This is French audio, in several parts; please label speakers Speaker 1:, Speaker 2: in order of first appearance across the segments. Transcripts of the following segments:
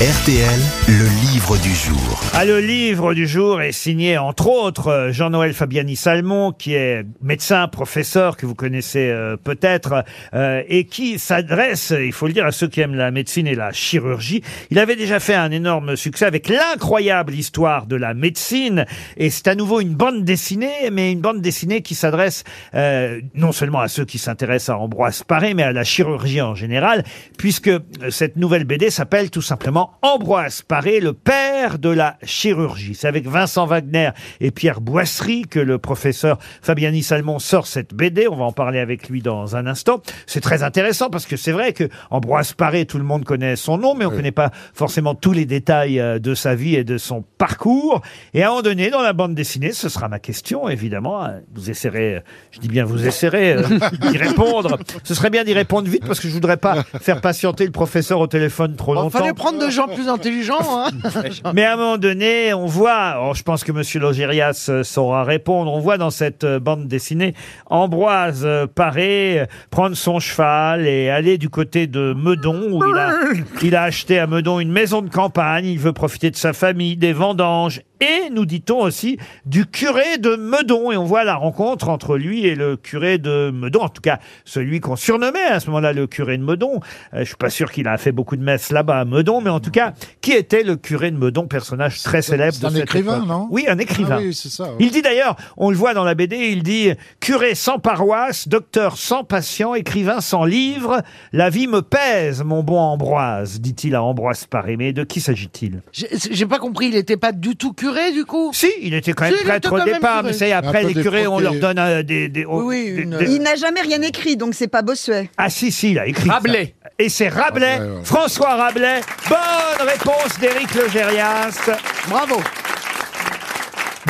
Speaker 1: RTL, le livre du jour.
Speaker 2: Ah, le livre du jour est signé entre autres euh, Jean-Noël Fabiani Salmon, qui est médecin, professeur que vous connaissez euh, peut-être, euh, et qui s'adresse, il faut le dire, à ceux qui aiment la médecine et la chirurgie. Il avait déjà fait un énorme succès avec l'incroyable histoire de la médecine, et c'est à nouveau une bande dessinée, mais une bande dessinée qui s'adresse euh, non seulement à ceux qui s'intéressent à Ambroise Paré, mais à la chirurgie en général, puisque euh, cette nouvelle BD s'appelle tout simplement Ambroise Paré, le père de la chirurgie. C'est avec Vincent Wagner et Pierre Boisserie que le professeur Fabiani Salmon sort cette BD. On va en parler avec lui dans un instant. C'est très intéressant parce que c'est vrai que Ambroise Paré, tout le monde connaît son nom, mais on ne connaît pas forcément tous les détails euh, de sa vie et de son parcours. Et à un moment donné, dans la bande dessinée, ce sera ma question, évidemment. Euh, Vous essaierez, euh, je dis bien vous essaierez euh, d'y répondre. Ce serait bien d'y répondre vite parce que je voudrais pas faire patienter le professeur au téléphone trop longtemps.
Speaker 3: fallait prendre des gens plus intelligents. Hein.
Speaker 2: Mais à un moment donné, on voit, alors je pense que Monsieur Logérias euh, saura répondre, on voit dans cette euh, bande dessinée Ambroise euh, Paré euh, prendre son cheval et aller du côté de Meudon, où il a, il a acheté à Meudon une maison de campagne, il veut profiter de sa famille, des vendanges, et nous dit-on aussi du curé de Meudon. Et on voit la rencontre entre lui et le curé de Meudon, en tout cas celui qu'on surnommait à ce moment-là le curé de Meudon. Euh, je suis pas sûr qu'il a fait beaucoup de messes là-bas à Meudon, mais en tout cas, qui était le curé de Meudon, personnage très célèbre
Speaker 4: c'est
Speaker 2: de
Speaker 4: un
Speaker 2: cette
Speaker 4: écrivain,
Speaker 2: époque.
Speaker 4: non?
Speaker 2: Oui, un écrivain.
Speaker 4: Ah oui, c'est ça, ouais.
Speaker 2: Il dit d'ailleurs, on le voit dans la BD, il dit curé sans paroisse, docteur sans patient, écrivain sans livre, la vie me pèse, mon bon Ambroise, dit-il à Ambroise Paré. Mais de qui s'agit-il?
Speaker 3: J'ai j'ai pas compris, il était pas du tout curé du coup
Speaker 2: Si, il était quand même
Speaker 3: Si, il était
Speaker 2: prêtre au
Speaker 3: quand même
Speaker 2: départ,
Speaker 3: curé.
Speaker 2: mais c'est après
Speaker 4: peu
Speaker 2: les curés, on leur donne euh, des, des,
Speaker 3: Oui, oui,
Speaker 2: des-
Speaker 3: une-
Speaker 2: des-
Speaker 5: Il n'a jamais rien écrit, donc c'est pas Bossuet.
Speaker 2: Ah si, si, il a écrit. ça.
Speaker 6: Rabelais.
Speaker 2: Et c'est Rabelais,
Speaker 4: Rabelais, ouais.
Speaker 2: François Rabelais. Bonne réponse d'Éric Logérias.
Speaker 3: Bravo.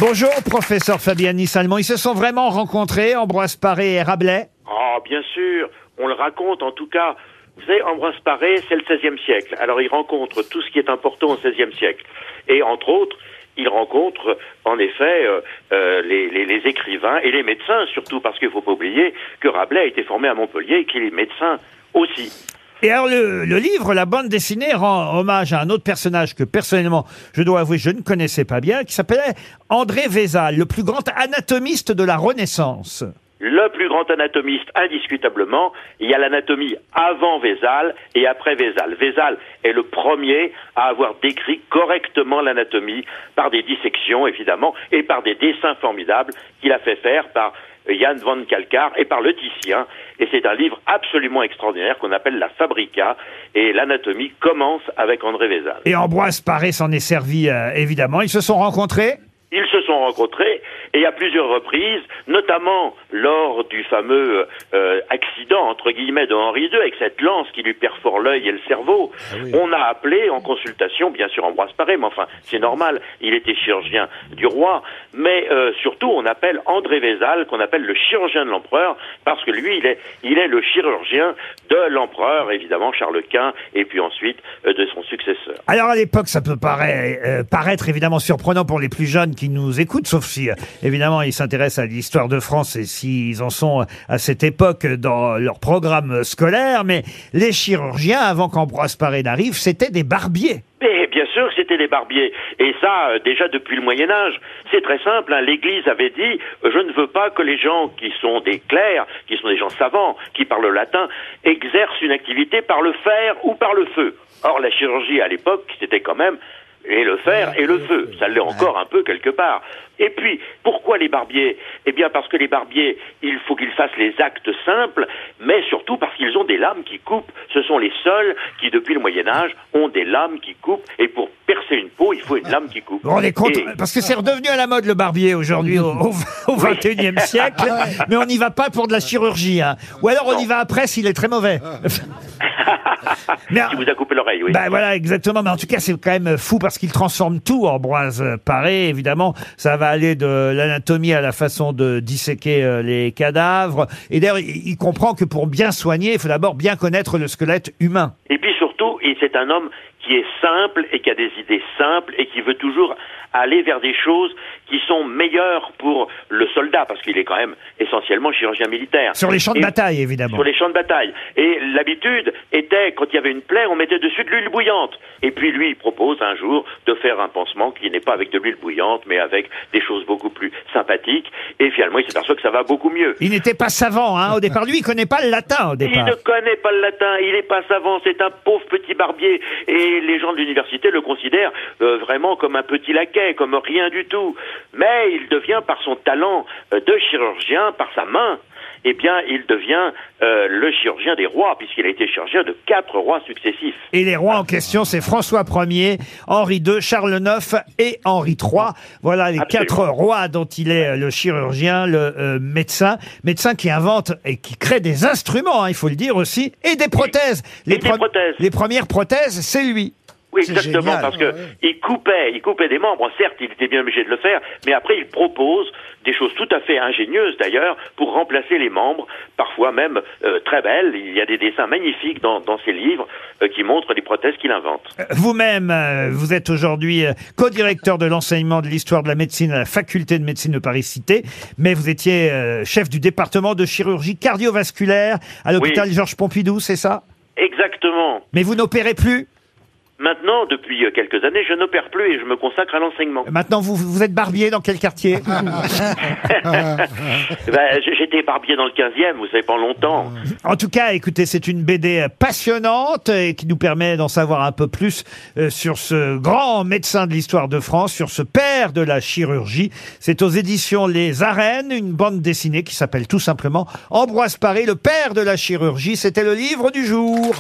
Speaker 2: Bonjour, professeur Fabiani Salmon. Ils se sont vraiment rencontrés, Ambroise Paré et Rabelais?
Speaker 7: Ah, bien sûr, on le raconte en tout cas. Vous savez, Ambroise Paré, c'est le XVIe siècle. Alors il rencontre tout ce qui est important au XVIe siècle. Et entre autres, il rencontre en effet euh, euh, les, les- les écrivains et les médecins, surtout parce qu'il ne faut pas oublier que Rabelais a été formé à Montpellier et qu'il est médecin aussi.
Speaker 2: Et alors le, le livre, la bande dessinée, rend hommage à un autre personnage que personnellement, je dois avouer, je ne connaissais pas bien, qui s'appelait André Vézal, le plus grand anatomiste de la Renaissance.
Speaker 7: Le plus grand anatomiste, indiscutablement, il y a l'anatomie avant Vézal et après Vézal. Vézal est le premier à avoir décrit correctement l'anatomie par des dissections, évidemment, et par des dessins formidables qu'il a fait faire par Jan van Kalkar et par le Titien. Et c'est un livre absolument extraordinaire qu'on appelle la Fabrica. Et l'anatomie commence avec André Vézal.
Speaker 2: Et Ambroise Paré s'en est servi, euh, évidemment. Ils se sont rencontrés.
Speaker 7: Ils se sont rencontrés et à plusieurs reprises, notamment lors du fameux euh, accident entre guillemets de Henri II avec cette lance qui lui perfore l'œil et le cerveau. On a appelé en consultation, bien sûr Ambroise Paré, mais enfin c'est normal, il était chirurgien du roi, mais euh, surtout on appelle André Vézal, qu'on appelle le chirurgien de l'empereur, parce que lui il est il est le chirurgien de l'empereur évidemment Charles Quint et puis ensuite euh, de son successeur.
Speaker 2: Alors à l'époque, ça peut paraître, euh, paraître évidemment surprenant pour les plus jeunes qui nous écoutent, sauf si euh, évidemment ils s'intéressent à l'histoire de France et s'ils en sont à cette époque dans leur programme scolaire. Mais les chirurgiens, avant qu'Ambroise Paré n'arrive, c'était des barbiers.
Speaker 7: Mais bien sûr, c'était des barbiers. Et ça, euh, déjà depuis le Moyen Âge. C'est très simple. hein. L'Église avait dit euh, je ne veux pas que les gens qui sont des clercs, qui sont des gens savants, qui parlent le latin, exercent une activité par le fer ou par le feu. Or, la chirurgie à l'époque, c'était quand même et le fer et le feu. Ça l'est encore un peu quelque part. Et puis, pourquoi les barbiers? Eh bien, parce que les barbiers, il faut qu'ils fassent les actes simples, mais surtout parce qu'ils ont des lames qui coupent. Ce sont les seuls qui, depuis le Moyen Âge, ont des lames qui coupent. Et pour percer une peau, il faut une lame qui coupe.
Speaker 2: Rendez compte
Speaker 7: Et-
Speaker 2: Parce que c'est redevenu à la mode le barbier aujourd'hui au, au, au 21e siècle, mais on n'y va pas pour de la chirurgie. hein. Ou alors on y va après s'il est très mauvais. Mais,
Speaker 7: qui vous a coupé l'oreille, oui.
Speaker 2: Bah voilà, exactement. Mais en tout cas, c'est quand même fou parce qu'il transforme tout, Ambroise Paré. Évidemment, ça va aller de l'anatomie à la façon de disséquer euh, les cadavres. Et d'ailleurs, il il comprend que pour bien soigner, il faut d'abord bien connaître le squelette humain.
Speaker 7: Et puis surtout, et c'est un homme qui est simple et qui a des idées simples et qui veut toujours aller vers des choses qui sont meilleures pour le soldat, parce qu'il est quand même essentiellement chirurgien militaire.
Speaker 2: Sur les champs de
Speaker 7: Et-
Speaker 2: bataille, évidemment.
Speaker 7: sur les champs de bataille. Et l'habitude était, quand il y avait une plaie, on mettait dessus de l'huile bouillante. Et puis lui, il propose un jour de faire un pansement qui n'est pas avec de l'huile bouillante, mais avec des choses beaucoup plus sympathiques. Et finalement, il s'aperçoit que ça va beaucoup mieux.
Speaker 2: Il n'était pas savant hein, au départ. Lui, il connaît pas le latin au
Speaker 7: Il
Speaker 2: départ.
Speaker 7: ne connaît pas le latin, il n'est pas savant, c'est un pauvre petit barbier. Et les gens de l'université le considèrent euh, vraiment comme un petit laquais, comme rien du tout. Mais il devient, par son talent euh, de chirurgien, par sa main, eh bien, il devient euh, le chirurgien des rois, puisqu'il a été chirurgien de quatre rois successifs.
Speaker 2: Et les rois en question, c'est François Ier, Henri II, Charles IX et Henri III. Voilà les
Speaker 7: Absolument.
Speaker 2: quatre rois dont il est euh, le chirurgien, le euh, médecin. Médecin qui invente et qui crée des instruments, hein, il faut le dire aussi, et des prothèses.
Speaker 7: Et des prothèses.
Speaker 2: les premières prothèses, c'est lui.
Speaker 7: Oui, exactement,
Speaker 4: génial.
Speaker 7: parce que il coupait, il coupait des membres. Certes, il était bien obligé de le faire, mais après, il propose des choses tout à fait ingénieuses d'ailleurs pour remplacer les membres, parfois même euh, très belles. Il y a des dessins magnifiques dans, dans ses livres euh, qui montrent les prothèses qu'il invente.
Speaker 2: Euh, Vous-même, euh, vous êtes aujourd'hui euh, co-directeur de l'enseignement de l'histoire de la médecine à la faculté de médecine de Paris-Cité, mais vous étiez euh, chef du département de chirurgie cardiovasculaire à l'hôpital
Speaker 7: Oui.
Speaker 2: Georges Pompidou, c'est ça?
Speaker 7: Exactement.
Speaker 2: Mais vous n'opérez plus?
Speaker 7: Maintenant, depuis euh, quelques années, je n'opère plus et je me consacre à l'enseignement.
Speaker 2: Maintenant, vous, vous êtes barbier dans quel quartier
Speaker 7: Ben, j- J'étais barbier dans le 15e, vous savez, pas longtemps.
Speaker 2: En tout cas, écoutez, c'est une BD passionnante et qui nous permet d'en savoir un peu plus euh, sur ce grand médecin de l'histoire de France, sur ce père de la chirurgie. C'est aux éditions Les Arènes, une bande dessinée qui s'appelle tout simplement Ambroise Paré, le père de la chirurgie. C'était le livre du jour.